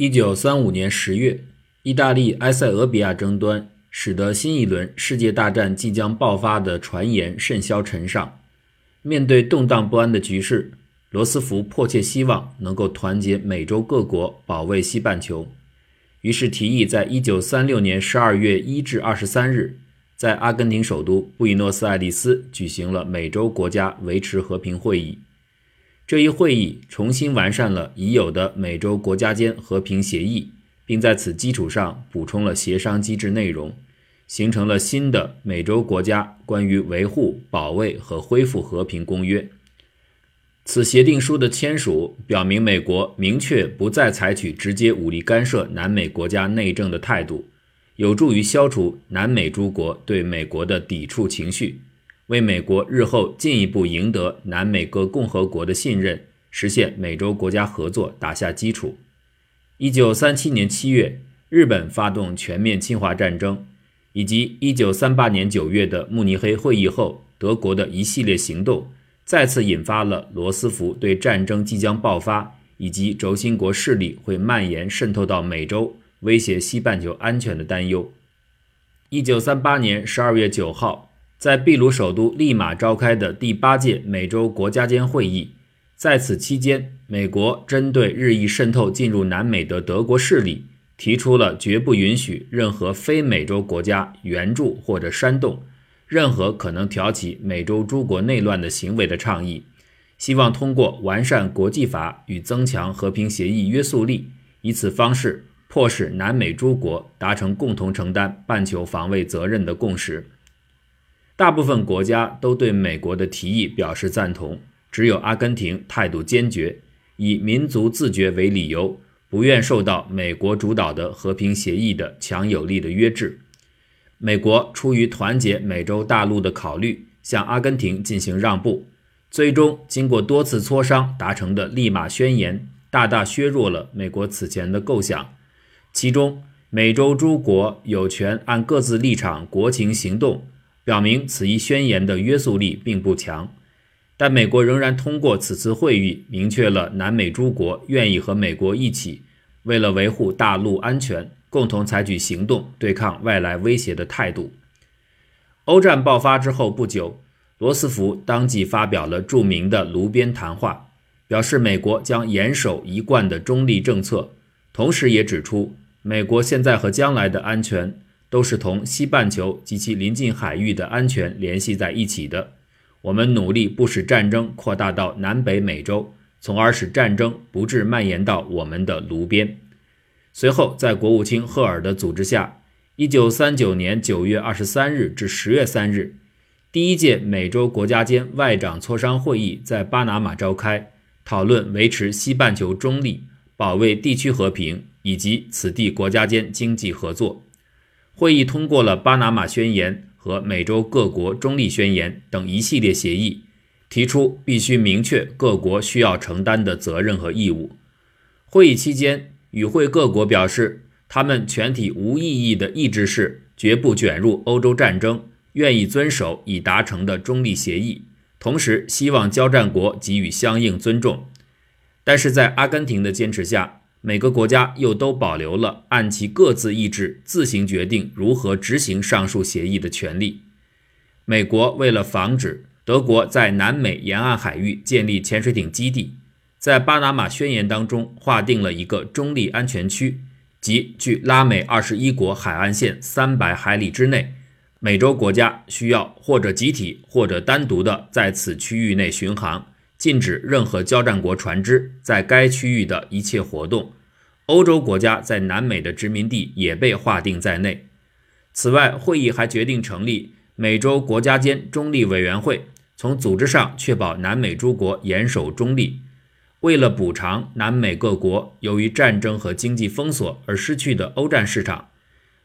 一九三五年十月，意大利埃塞俄比亚争端使得新一轮世界大战即将爆发的传言甚嚣尘上。面对动荡不安的局势，罗斯福迫切希望能够团结美洲各国，保卫西半球。于是提议在一九三六年十二月一至二十三日，在阿根廷首都布宜诺斯艾利斯举行了美洲国家维持和平会议。这一会议重新完善了已有的美洲国家间和平协议，并在此基础上补充了协商机制内容，形成了新的美洲国家关于维护、保卫和恢复和平公约。此协定书的签署表明，美国明确不再采取直接武力干涉南美国家内政的态度，有助于消除南美诸国对美国的抵触情绪。为美国日后进一步赢得南美各共和国的信任，实现美洲国家合作打下基础。一九三七年七月，日本发动全面侵华战争，以及一九三八年九月的慕尼黑会议后，德国的一系列行动，再次引发了罗斯福对战争即将爆发以及轴心国势力会蔓延渗透到美洲，威胁西半球安全的担忧。一九三八年十二月九号。在秘鲁首都利马召开的第八届美洲国家间会议，在此期间，美国针对日益渗透进入南美的德国势力，提出了绝不允许任何非美洲国家援助或者煽动任何可能挑起美洲诸国内乱的行为的倡议，希望通过完善国际法与增强和平协议约束力，以此方式迫使南美诸国达成共同承担半球防卫责任的共识。大部分国家都对美国的提议表示赞同，只有阿根廷态度坚决，以民族自觉为理由，不愿受到美国主导的和平协议的强有力的约制。美国出于团结美洲大陆的考虑，向阿根廷进行让步，最终经过多次磋商达成的利马宣言，大大削弱了美国此前的构想。其中，美洲诸国有权按各自立场国情行动。表明此一宣言的约束力并不强，但美国仍然通过此次会议明确了南美诸国愿意和美国一起，为了维护大陆安全，共同采取行动对抗外来威胁的态度。欧战爆发之后不久，罗斯福当即发表了著名的炉边谈话，表示美国将严守一贯的中立政策，同时也指出美国现在和将来的安全。都是同西半球及其邻近海域的安全联系在一起的。我们努力不使战争扩大到南北美洲，从而使战争不致蔓延到我们的炉边。随后，在国务卿赫尔的组织下，1939年9月23日至10月3日，第一届美洲国家间外长磋商会议在巴拿马召开，讨论维持西半球中立、保卫地区和平以及此地国家间经济合作。会议通过了《巴拿马宣言》和《美洲各国中立宣言》等一系列协议，提出必须明确各国需要承担的责任和义务。会议期间，与会各国表示，他们全体无异议的意志是绝不卷入欧洲战争，愿意遵守已达成的中立协议，同时希望交战国给予相应尊重。但是在阿根廷的坚持下，每个国家又都保留了按其各自意志自行决定如何执行上述协议的权利。美国为了防止德国在南美沿岸海域建立潜水艇基地，在巴拿马宣言当中划定了一个中立安全区，即距拉美二十一国海岸线三百海里之内，美洲国家需要或者集体或者单独的在此区域内巡航。禁止任何交战国船只在该区域的一切活动。欧洲国家在南美的殖民地也被划定在内。此外，会议还决定成立美洲国家间中立委员会，从组织上确保南美诸国严守中立。为了补偿南美各国由于战争和经济封锁而失去的欧战市场，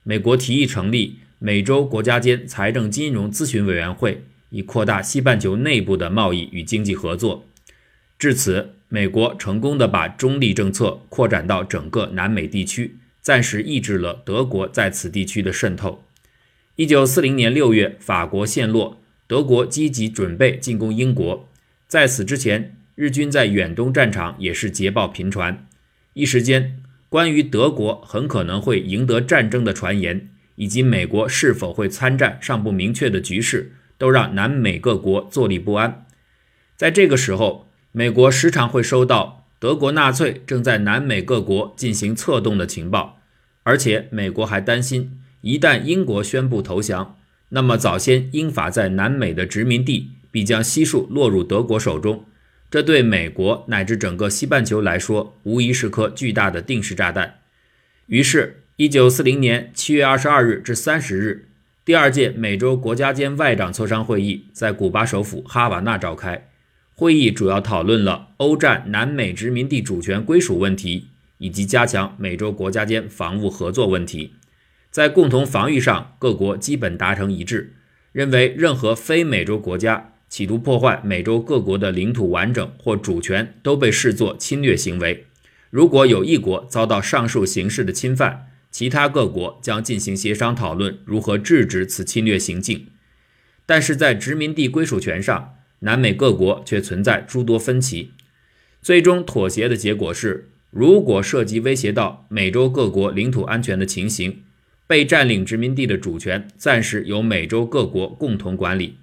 美国提议成立美洲国家间财政金融咨询委员会。以扩大西半球内部的贸易与经济合作。至此，美国成功的把中立政策扩展到整个南美地区，暂时抑制了德国在此地区的渗透。一九四零年六月，法国陷落，德国积极准备进攻英国。在此之前，日军在远东战场也是捷报频传。一时间，关于德国很可能会赢得战争的传言，以及美国是否会参战尚不明确的局势，都让南美各国坐立不安。在这个时候，美国时常会收到德国纳粹正在南美各国进行策动的情报，而且美国还担心，一旦英国宣布投降，那么早先英法在南美的殖民地必将悉数落入德国手中。这对美国乃至整个西半球来说，无疑是颗巨大的定时炸弹。于是，一九四零年七月二十二日至三十日，第二届美洲国家间外长磋商会议在古巴首府哈瓦那召开。会议主要讨论了欧战南美殖民地主权归属问题，以及加强美洲国家间防务合作问题。在共同防御上，各国基本达成一致，认为任何非美洲国家。企图破坏美洲各国的领土完整或主权都被视作侵略行为。如果有一国遭到上述形式的侵犯，其他各国将进行协商讨论如何制止此侵略行径。但是在殖民地归属权上，南美各国却存在诸多分歧。最终妥协的结果是，如果涉及威胁到美洲各国领土安全的情形，被占领殖民地的主权暂时由美洲各国共同管理。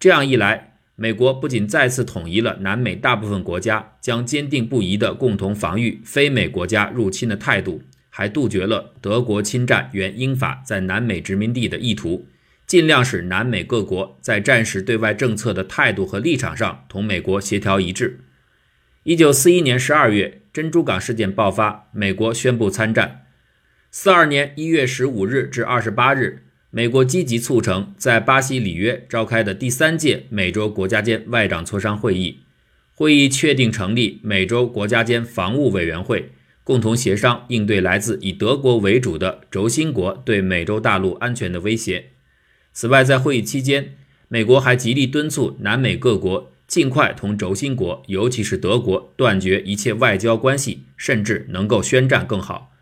这样一来，美国不仅再次统一了南美大部分国家将坚定不移地共同防御非美国家入侵的态度，还杜绝了德国侵占原英法在南美殖民地的意图，尽量使南美各国在战时对外政策的态度和立场上同美国协调一致。一九四一年十二月，珍珠港事件爆发，美国宣布参战。四二年一月十五日至二十八日。美国积极促成在巴西里约召开的第三届美洲国家间外长磋商会议。会议确定成立美洲国家间防务委员会，共同协商应对来自以德国为主的轴心国对美洲大陆安全的威胁。此外，在会议期间，美国还极力敦促南美各国尽快同轴心国，尤其是德国断绝一切外交关系，甚至能够宣战更好。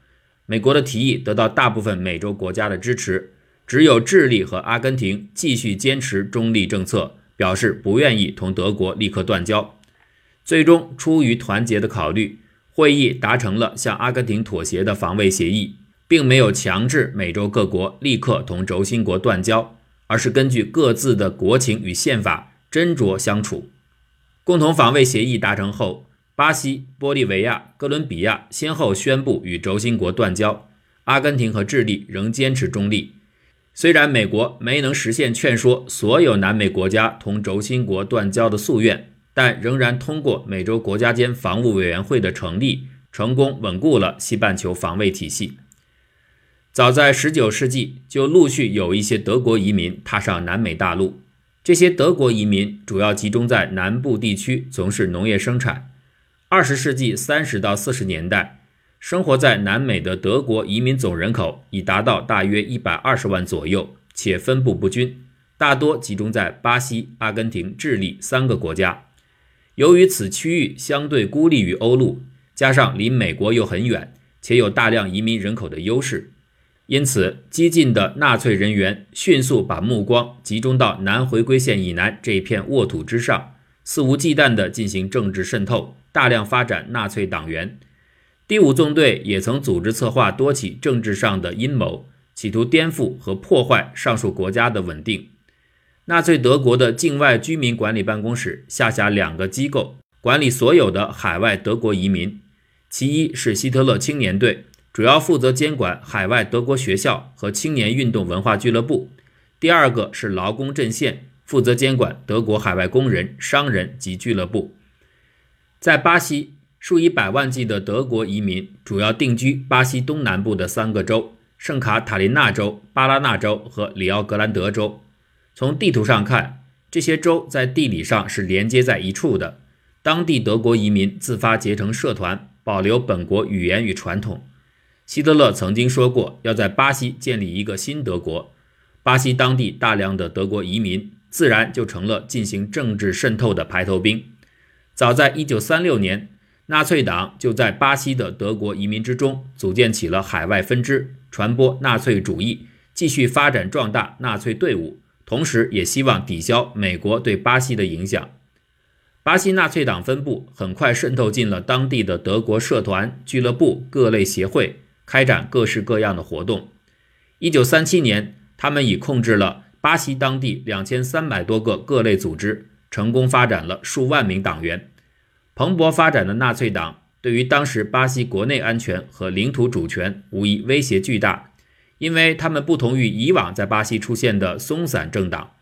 美国的提议得到大部分美洲国家的支持。只有智利和阿根廷继续坚持中立政策，表示不愿意同德国立刻断交。最终，出于团结的考虑，会议达成了向阿根廷妥协的防卫协议，并没有强制美洲各国立刻同轴心国断交，而是根据各自的国情与宪法斟酌相处。共同防卫协议达成后，巴西、玻利维亚、哥伦比亚先后宣布与轴心国断交，阿根廷和智利仍坚持中立。虽然美国没能实现劝说所有南美国家同轴心国断交的夙愿，但仍然通过美洲国家间防务委员会的成立，成功稳固了西半球防卫体系。早在19世纪，就陆续有一些德国移民踏上南美大陆。这些德国移民主要集中在南部地区从事农业生产。20世纪30到40年代。生活在南美的德国移民总人口已达到大约一百二十万左右，且分布不均，大多集中在巴西、阿根廷、智利三个国家。由于此区域相对孤立于欧陆，加上离美国又很远，且有大量移民人口的优势，因此激进的纳粹人员迅速把目光集中到南回归线以南这一片沃土之上，肆无忌惮地进行政治渗透，大量发展纳粹党员。第五纵队也曾组织策划多起政治上的阴谋，企图颠覆和破坏上述国家的稳定。纳粹德国的境外居民管理办公室下辖两个机构，管理所有的海外德国移民。其一是希特勒青年队，主要负责监管海外德国学校和青年运动文化俱乐部；第二个是劳工阵线，负责监管德国海外工人、商人及俱乐部。在巴西。数以百万计的德国移民主要定居巴西东南部的三个州：圣卡塔琳娜州、巴拉纳州和里奥格兰德州。从地图上看，这些州在地理上是连接在一处的。当地德国移民自发结成社团，保留本国语言与传统。希特勒曾经说过，要在巴西建立一个新德国。巴西当地大量的德国移民，自然就成了进行政治渗透的排头兵。早在1936年。纳粹党就在巴西的德国移民之中组建起了海外分支，传播纳粹主义，继续发展壮大纳粹队伍，同时也希望抵消美国对巴西的影响。巴西纳粹党分部很快渗透进了当地的德国社团、俱乐部、各类协会，开展各式各样的活动。一九三七年，他们已控制了巴西当地两千三百多个各类组织，成功发展了数万名党员。蓬勃发展的纳粹党对于当时巴西国内安全和领土主权无疑威胁巨大，因为他们不同于以往在巴西出现的松散政党，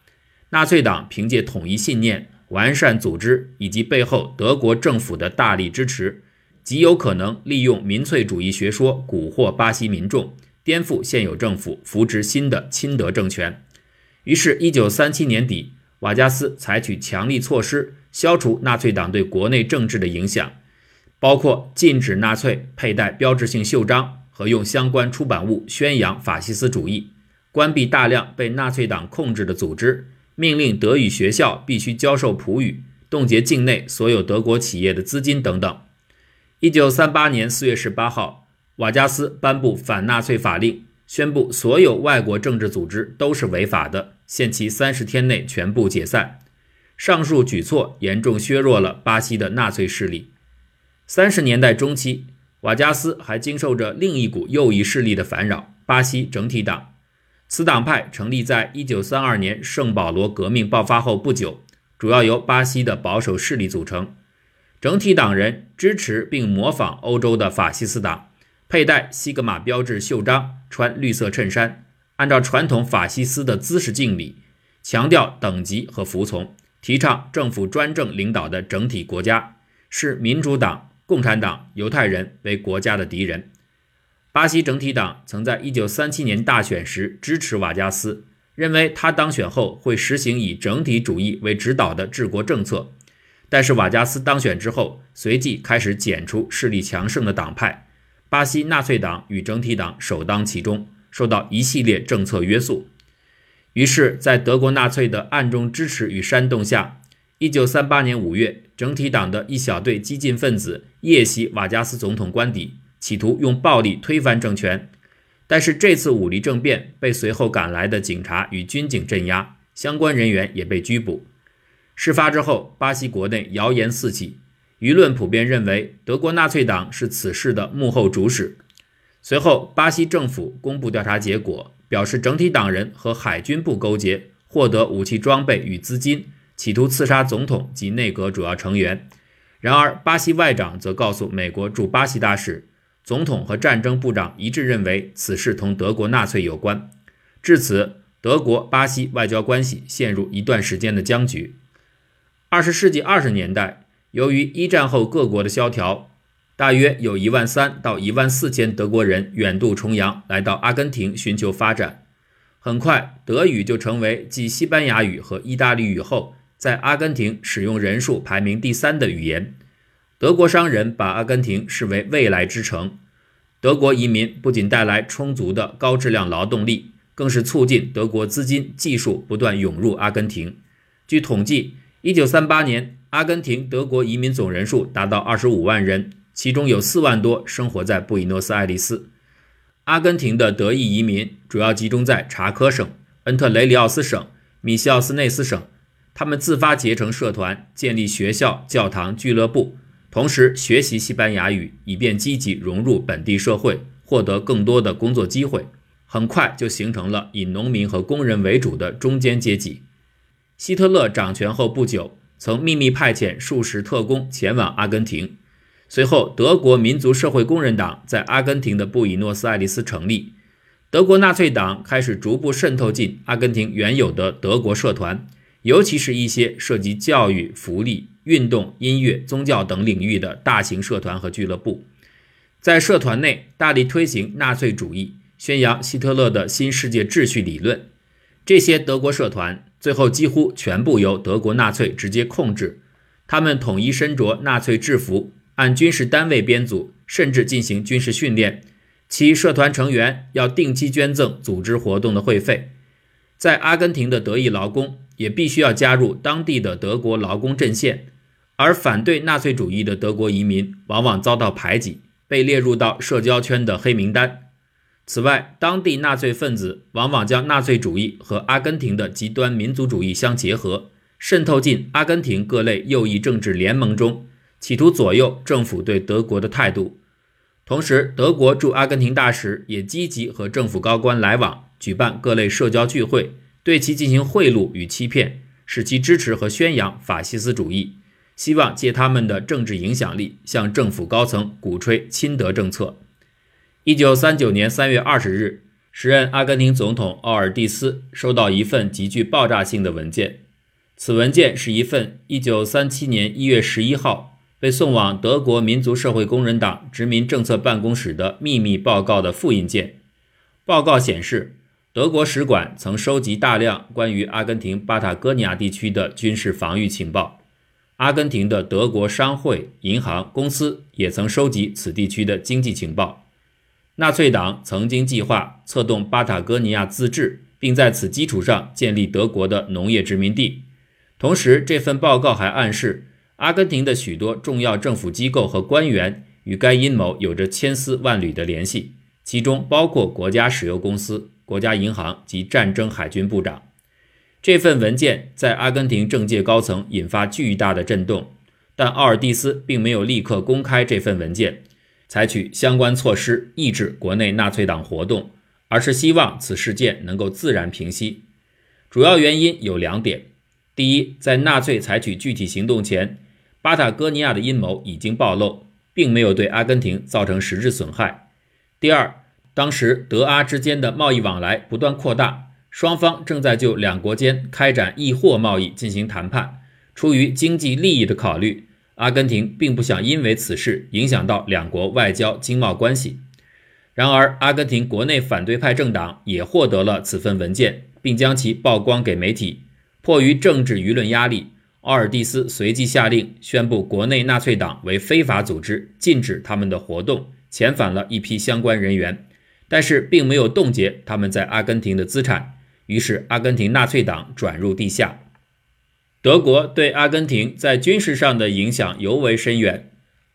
纳粹党凭借统一信念。完善组织以及背后德国政府的大力支持，极有可能利用民粹主义学说蛊惑巴西民众，颠覆现有政府，扶植新的亲德政权。于是，1937年底，瓦加斯采取强力措施，消除纳粹党对国内政治的影响，包括禁止纳粹佩戴标志性袖章和用相关出版物宣扬法西斯主义，关闭大量被纳粹党控制的组织。命令德语学校必须教授普语，冻结境内所有德国企业的资金等等。一九三八年四月十八号，瓦加斯颁布反纳粹法令，宣布所有外国政治组织都是违法的，限期三十天内全部解散。上述举措严重削弱了巴西的纳粹势力。三十年代中期，瓦加斯还经受着另一股右翼势力的烦扰——巴西整体党。此党派成立在1932年圣保罗革命爆发后不久，主要由巴西的保守势力组成。整体党人支持并模仿欧洲的法西斯党，佩戴西格玛标志袖章，穿绿色衬衫，按照传统法西斯的姿势敬礼，强调等级和服从，提倡政府专政领导的整体国家，是民主党、共产党、犹太人为国家的敌人。巴西整体党曾在1937年大选时支持瓦加斯，认为他当选后会实行以整体主义为指导的治国政策。但是瓦加斯当选之后，随即开始剪除势力强盛的党派，巴西纳粹党与整体党首当其冲，受到一系列政策约束。于是，在德国纳粹的暗中支持与煽动下，1938年5月，整体党的一小队激进分子夜袭瓦加斯总统官邸。企图用暴力推翻政权，但是这次武力政变被随后赶来的警察与军警镇压，相关人员也被拘捕。事发之后，巴西国内谣言四起，舆论普遍认为德国纳粹党是此事的幕后主使。随后，巴西政府公布调查结果，表示整体党人和海军部勾结，获得武器装备与资金，企图刺杀总统及内阁主要成员。然而，巴西外长则告诉美国驻巴西大使。总统和战争部长一致认为此事同德国纳粹有关，至此，德国巴西外交关系陷入一段时间的僵局。二十世纪二十年代，由于一战后各国的萧条，大约有一万三到一万四千德国人远渡重洋来到阿根廷寻求发展。很快，德语就成为继西班牙语和意大利语后，在阿根廷使用人数排名第三的语言。德国商人把阿根廷视为未来之城。德国移民不仅带来充足的高质量劳动力，更是促进德国资金、技术不断涌入阿根廷。据统计，1938年，阿根廷德国移民总人数达到25万人，其中有4万多生活在布宜诺斯艾利斯。阿根廷的德裔移民主要集中在查科省、恩特雷里奥斯省、米西奥斯内斯省，他们自发结成社团，建立学校、教堂、俱乐部。同时学习西班牙语，以便积极融入本地社会，获得更多的工作机会。很快就形成了以农民和工人为主的中间阶级。希特勒掌权后不久，曾秘密派遣数十特工前往阿根廷。随后，德国民族社会工人党在阿根廷的布宜诺斯艾利斯成立。德国纳粹党开始逐步渗透进阿根廷原有的德国社团，尤其是一些涉及教育、福利。运动、音乐、宗教等领域的大型社团和俱乐部，在社团内大力推行纳粹主义，宣扬希特勒的新世界秩序理论。这些德国社团最后几乎全部由德国纳粹直接控制，他们统一身着纳粹制服，按军事单位编组，甚至进行军事训练。其社团成员要定期捐赠组织活动的会费。在阿根廷的德裔劳工也必须要加入当地的德国劳工阵线。而反对纳粹主义的德国移民往往遭到排挤，被列入到社交圈的黑名单。此外，当地纳粹分子往往将纳粹主义和阿根廷的极端民族主义相结合，渗透进阿根廷各类右翼政治联盟中，企图左右政府对德国的态度。同时，德国驻阿根廷大使也积极和政府高官来往，举办各类社交聚会，对其进行贿赂与欺骗，使其支持和宣扬法西斯主义，希望借他们的政治影响力向政府高层鼓吹亲德政策。一九三九年三月二十日，时任阿根廷总统奥尔蒂斯收到一份极具爆炸性的文件，此文件是一份一九三七年一月十一号。被送往德国民族社会工人党殖民政策办公室的秘密报告的复印件。报告显示，德国使馆曾收集大量关于阿根廷巴塔哥尼亚地区的军事防御情报。阿根廷的德国商会、银行、公司也曾收集此地区的经济情报。纳粹党曾经计划策动巴塔哥尼亚自治，并在此基础上建立德国的农业殖民地。同时，这份报告还暗示。阿根廷的许多重要政府机构和官员与该阴谋有着千丝万缕的联系，其中包括国家石油公司、国家银行及战争海军部长。这份文件在阿根廷政界高层引发巨大的震动，但奥尔蒂斯并没有立刻公开这份文件，采取相关措施抑制国内纳粹党活动，而是希望此事件能够自然平息。主要原因有两点：第一，在纳粹采取具体行动前。巴塔哥尼亚的阴谋已经暴露，并没有对阿根廷造成实质损害。第二，当时德阿之间的贸易往来不断扩大，双方正在就两国间开展易货贸易进行谈判。出于经济利益的考虑，阿根廷并不想因为此事影响到两国外交经贸关系。然而，阿根廷国内反对派政党也获得了此份文件，并将其曝光给媒体。迫于政治舆论压力。奥尔蒂斯随即下令宣布国内纳粹党为非法组织，禁止他们的活动，遣返了一批相关人员，但是并没有冻结他们在阿根廷的资产。于是，阿根廷纳粹党转入地下。德国对阿根廷在军事上的影响尤为深远。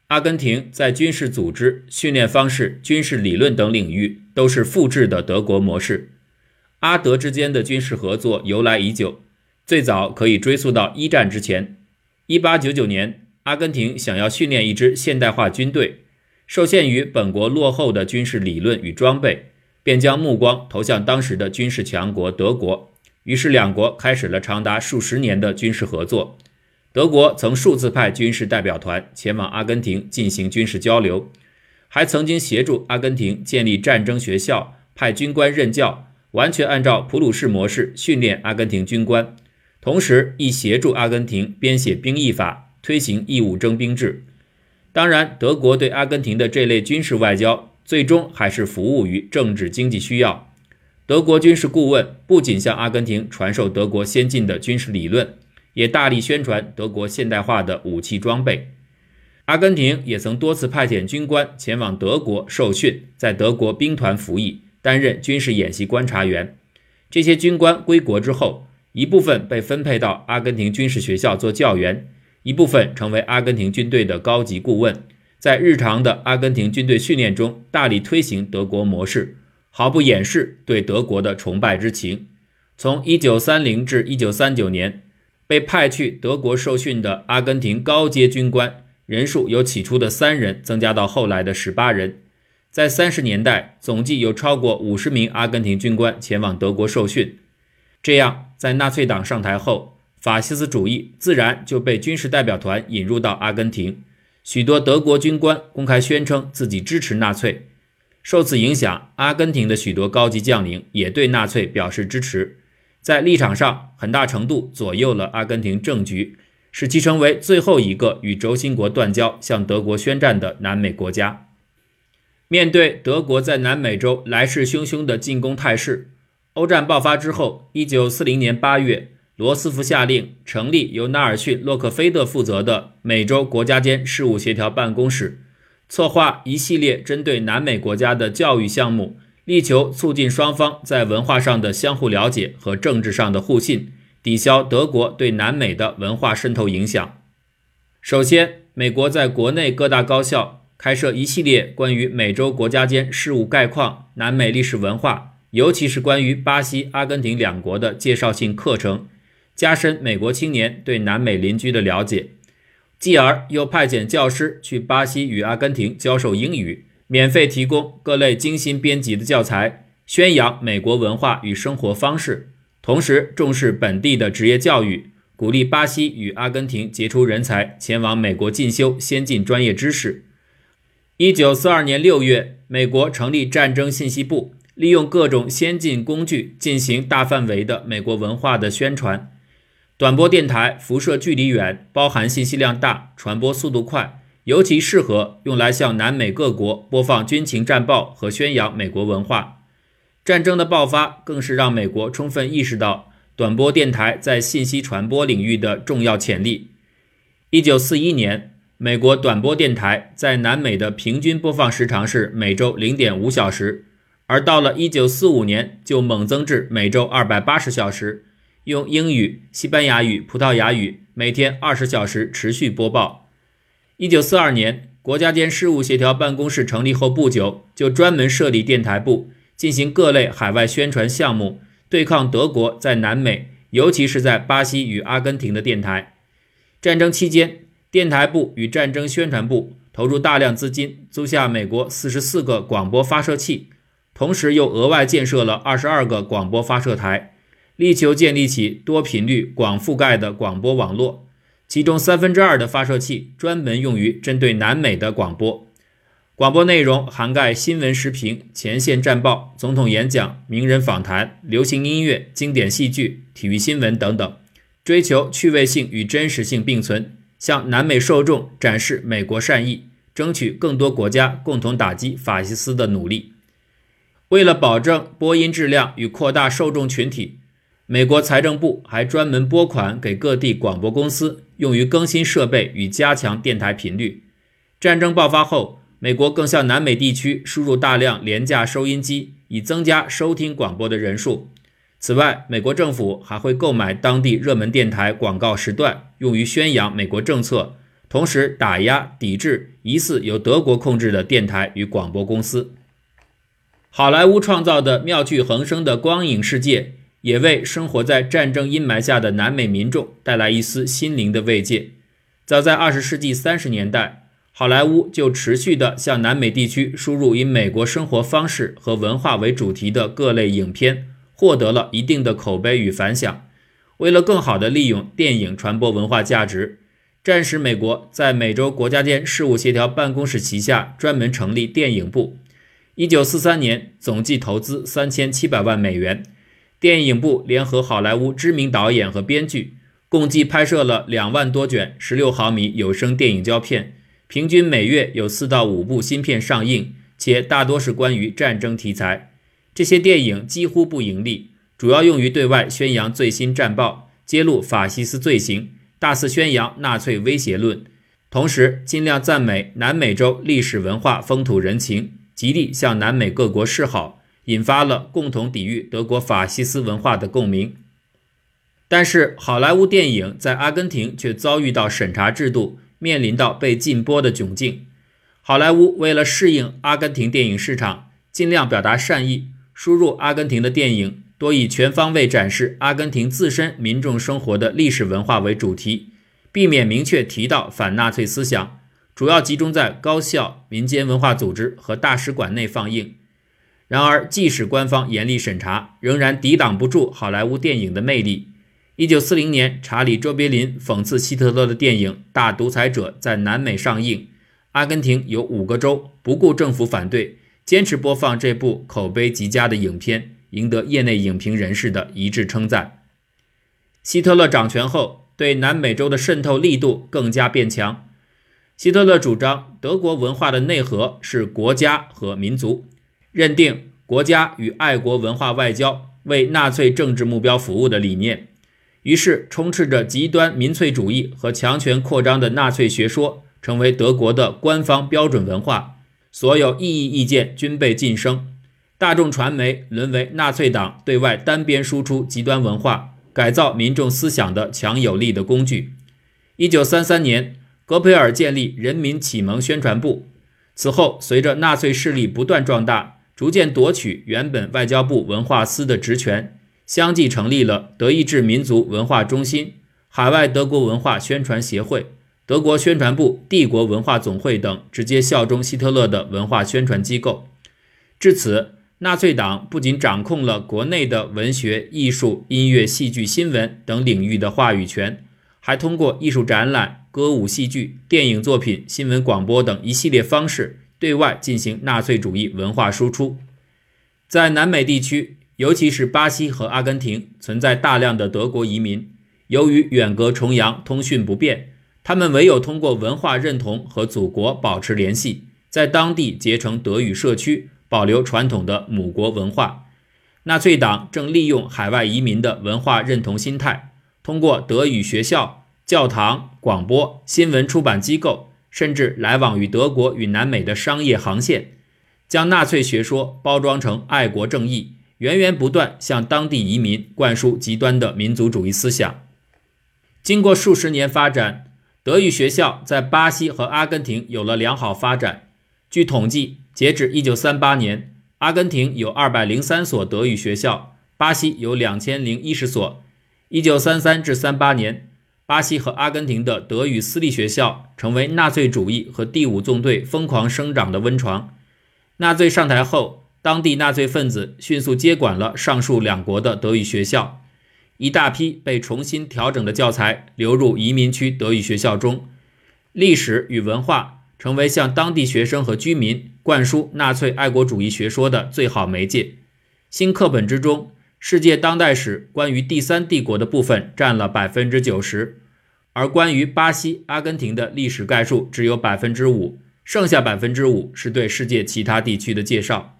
阿根廷在军事组织、训练方式、军事理论等领域都是复制的德国模式。阿德之间的军事合作由来已久。最早可以追溯到一战之前。一八九九年，阿根廷想要训练一支现代化军队，受限于本国落后的军事理论与装备，便将目光投向当时的军事强国德国。于是，两国开始了长达数十年的军事合作。德国曾数次派军事代表团前往阿根廷进行军事交流，还曾经协助阿根廷建立战争学校，派军官任教，完全按照普鲁士模式训练阿根廷军官。同时，亦协助阿根廷编写兵役法，推行义务征兵制。当然，德国对阿根廷的这类军事外交，最终还是服务于政治经济需要。德国军事顾问不仅向阿根廷传授德国先进的军事理论，也大力宣传德国现代化的武器装备。阿根廷也曾多次派遣军官前往德国受训，在德国兵团服役，担任军事演习观察员。这些军官归国之后，一部分被分配到阿根廷军事学校做教员，一部分成为阿根廷军队的高级顾问，在日常的阿根廷军队训练中大力推行德国模式，毫不掩饰对德国的崇拜之情。从1930至1939年，被派去德国受训的阿根廷高阶军官人数由起初的三人增加到后来的十八人。在30年代，总计有超过50名阿根廷军官前往德国受训。这样，在纳粹党上台后，法西斯主义自然就被军事代表团引入到阿根廷。许多德国军官公开宣称自己支持纳粹。受此影响，阿根廷的许多高级将领也对纳粹表示支持，在立场上很大程度左右了阿根廷政局，使其成为最后一个与轴心国断交、向德国宣战的南美国家。面对德国在南美洲来势汹汹的进攻态势。欧战爆发之后，一九四零年八月，罗斯福下令成立由纳尔逊·洛克菲勒负责的美洲国家间事务协调办公室，策划一系列针对南美国家的教育项目，力求促进双方在文化上的相互了解和政治上的互信，抵消德国对南美的文化渗透影响。首先，美国在国内各大高校开设一系列关于美洲国家间事务概况、南美历史文化。尤其是关于巴西、阿根廷两国的介绍性课程，加深美国青年对南美邻居的了解。继而又派遣教师去巴西与阿根廷教授英语，免费提供各类精心编辑的教材，宣扬美国文化与生活方式，同时重视本地的职业教育，鼓励巴西与阿根廷杰出人才前往美国进修先进专业知识。一九四二年六月，美国成立战争信息部，利用各种先进工具进行大范围的美国文化的宣传。短波电台辐射距离远，包含信息量大，传播速度快，尤其适合用来向南美各国播放军情战报和宣扬美国文化。战争的爆发更是让美国充分意识到短波电台在信息传播领域的重要潜力。一九四一年，美国短波电台在南美的平均播放时长是每周零点五小时，而到了一九四五年，就猛增至每周二百八十小时。用英语、西班牙语、葡萄牙语每天二十小时持续播报。一九四二年，国家间事务协调办公室成立后不久，就专门设立电台部，进行各类海外宣传项目，对抗德国在南美，尤其是在巴西与阿根廷的电台。战争期间，电台部与战争宣传部投入大量资金，租下美国四十四个广播发射器，同时又额外建设了二十二个广播发射台。力求建立起多频率、广覆盖的广播网络，其中三分之二的发射器专门用于针对南美的广播。广播内容涵盖新闻时评、前线战报、总统演讲、名人访谈、流行音乐、经典戏剧、体育新闻等等，追求趣味性与真实性并存，向南美受众展示美国善意，争取更多国家共同打击法西斯的努力。为了保证播音质量与扩大受众群体。美国财政部还专门拨款给各地广播公司，用于更新设备与加强电台频率。战争爆发后，美国更向南美地区输入大量廉价收音机，以增加收听广播的人数。此外，美国政府还会购买当地热门电台广告时段，用于宣扬美国政策，同时打压抵制疑似由德国控制的电台与广播公司。好莱坞创造的妙趣横生的光影世界。也为生活在战争阴霾下的南美民众带来一丝心灵的慰藉。早在二十世纪三十年代，好莱坞就持续地向南美地区输入以美国生活方式和文化为主题的各类影片，获得了一定的口碑与反响。为了更好地利用电影传播文化价值，战时美国在美洲国家间事务协调办公室旗下专门成立电影部。一九四三年，总计投资三千七百万美元。电影部联合好莱坞知名导演和编剧，共计拍摄了两万多卷十六毫米有声电影胶片，平均每月有四到五部新片上映，且大多是关于战争题材。这些电影几乎不盈利，主要用于对外宣扬最新战报，揭露法西斯罪行，大肆宣扬纳粹威胁论，同时尽量赞美南美洲历史文化风土人情，极力向南美各国示好。引发了共同抵御德国法西斯文化的共鸣，但是好莱坞电影在阿根廷却遭遇到审查制度，面临到被禁播的窘境。好莱坞为了适应阿根廷电影市场，尽量表达善意，输入阿根廷的电影多以全方位展示阿根廷自身民众生活的历史文化为主题，避免明确提到反纳粹思想，主要集中在高校、民间文化组织和大使馆内放映。然而，即使官方严厉审查，仍然抵挡不住好莱坞电影的魅力。一九四零年，查理·卓别林讽刺希特勒的电影《大独裁者》在南美上映，阿根廷有五个州不顾政府反对，坚持播放这部口碑极佳的影片，赢得业内影评人士的一致称赞。希特勒掌权后，对南美洲的渗透力度更加变强。希特勒主张，德国文化的内核是国家和民族。认定国家与爱国文化外交为纳粹政治目标服务的理念，于是充斥着极端民粹主义和强权扩张的纳粹学说成为德国的官方标准文化，所有异议意见均被晋升，大众传媒沦为纳粹党对外单边输出极端文化、改造民众思想的强有力的工具。一九三三年，戈培尔建立人民启蒙宣传部，此后随着纳粹势力不断壮大。逐渐夺取原本外交部文化司的职权，相继成立了德意志民族文化中心、海外德国文化宣传协会、德国宣传部、帝国文化总会等直接效忠希特勒的文化宣传机构。至此，纳粹党不仅掌控了国内的文学、艺术、音乐、戏剧、新闻等领域的话语权，还通过艺术展览、歌舞戏剧、电影作品、新闻广播等一系列方式对外进行纳粹主义文化输出。在南美地区，尤其是巴西和阿根廷，存在大量的德国移民。由于远隔重洋，通讯不便，他们唯有通过文化认同和祖国保持联系，在当地结成德语社区。保留传统的母国文化，纳粹党正利用海外移民的文化认同心态，通过德语学校、教堂、广播、新闻出版机构，甚至来往于德国与南美的商业航线，将纳粹学说包装成爱国正义，源源不断向当地移民灌输极端的民族主义思想。经过数十年发展，德语学校在巴西和阿根廷有了良好发展。据统计。截至一九三八年，阿根廷有二百零三所德语学校，巴西有两千零一十所。一九三三至三八年，巴西和阿根廷的德语私立学校成为纳粹主义和第五纵队疯狂生长的温床。纳粹上台后，当地纳粹分子迅速接管了上述两国的德语学校，一大批被重新调整的教材流入移民区德语学校中，历史与文化。成为向当地学生和居民灌输纳粹爱国主义学说的最好媒介。新课本之中，世界当代史关于第三帝国的部分占了百分之九十，而关于巴西、阿根廷的历史概述只有百分之五，剩下百分之五是对世界其他地区的介绍。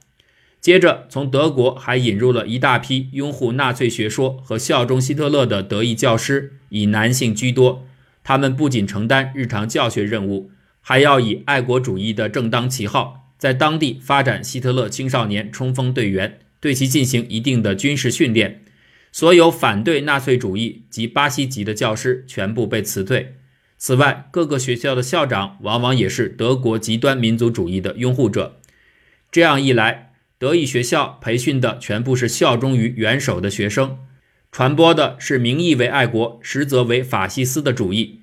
接着，从德国还引入了一大批拥护纳粹学说和效忠希特勒的德裔教师，以男性居多。他们不仅承担日常教学任务。还要以爱国主义的正当旗号，在当地发展希特勒青少年冲锋队员，对其进行一定的军事训练。所有反对纳粹主义及巴西籍的教师全部被辞退。此外，各个学校的校长往往也是德国极端民族主义的拥护者。这样一来，德语学校培训的全部是效忠于元首的学生，传播的是名义为爱国，实则为法西斯的主义。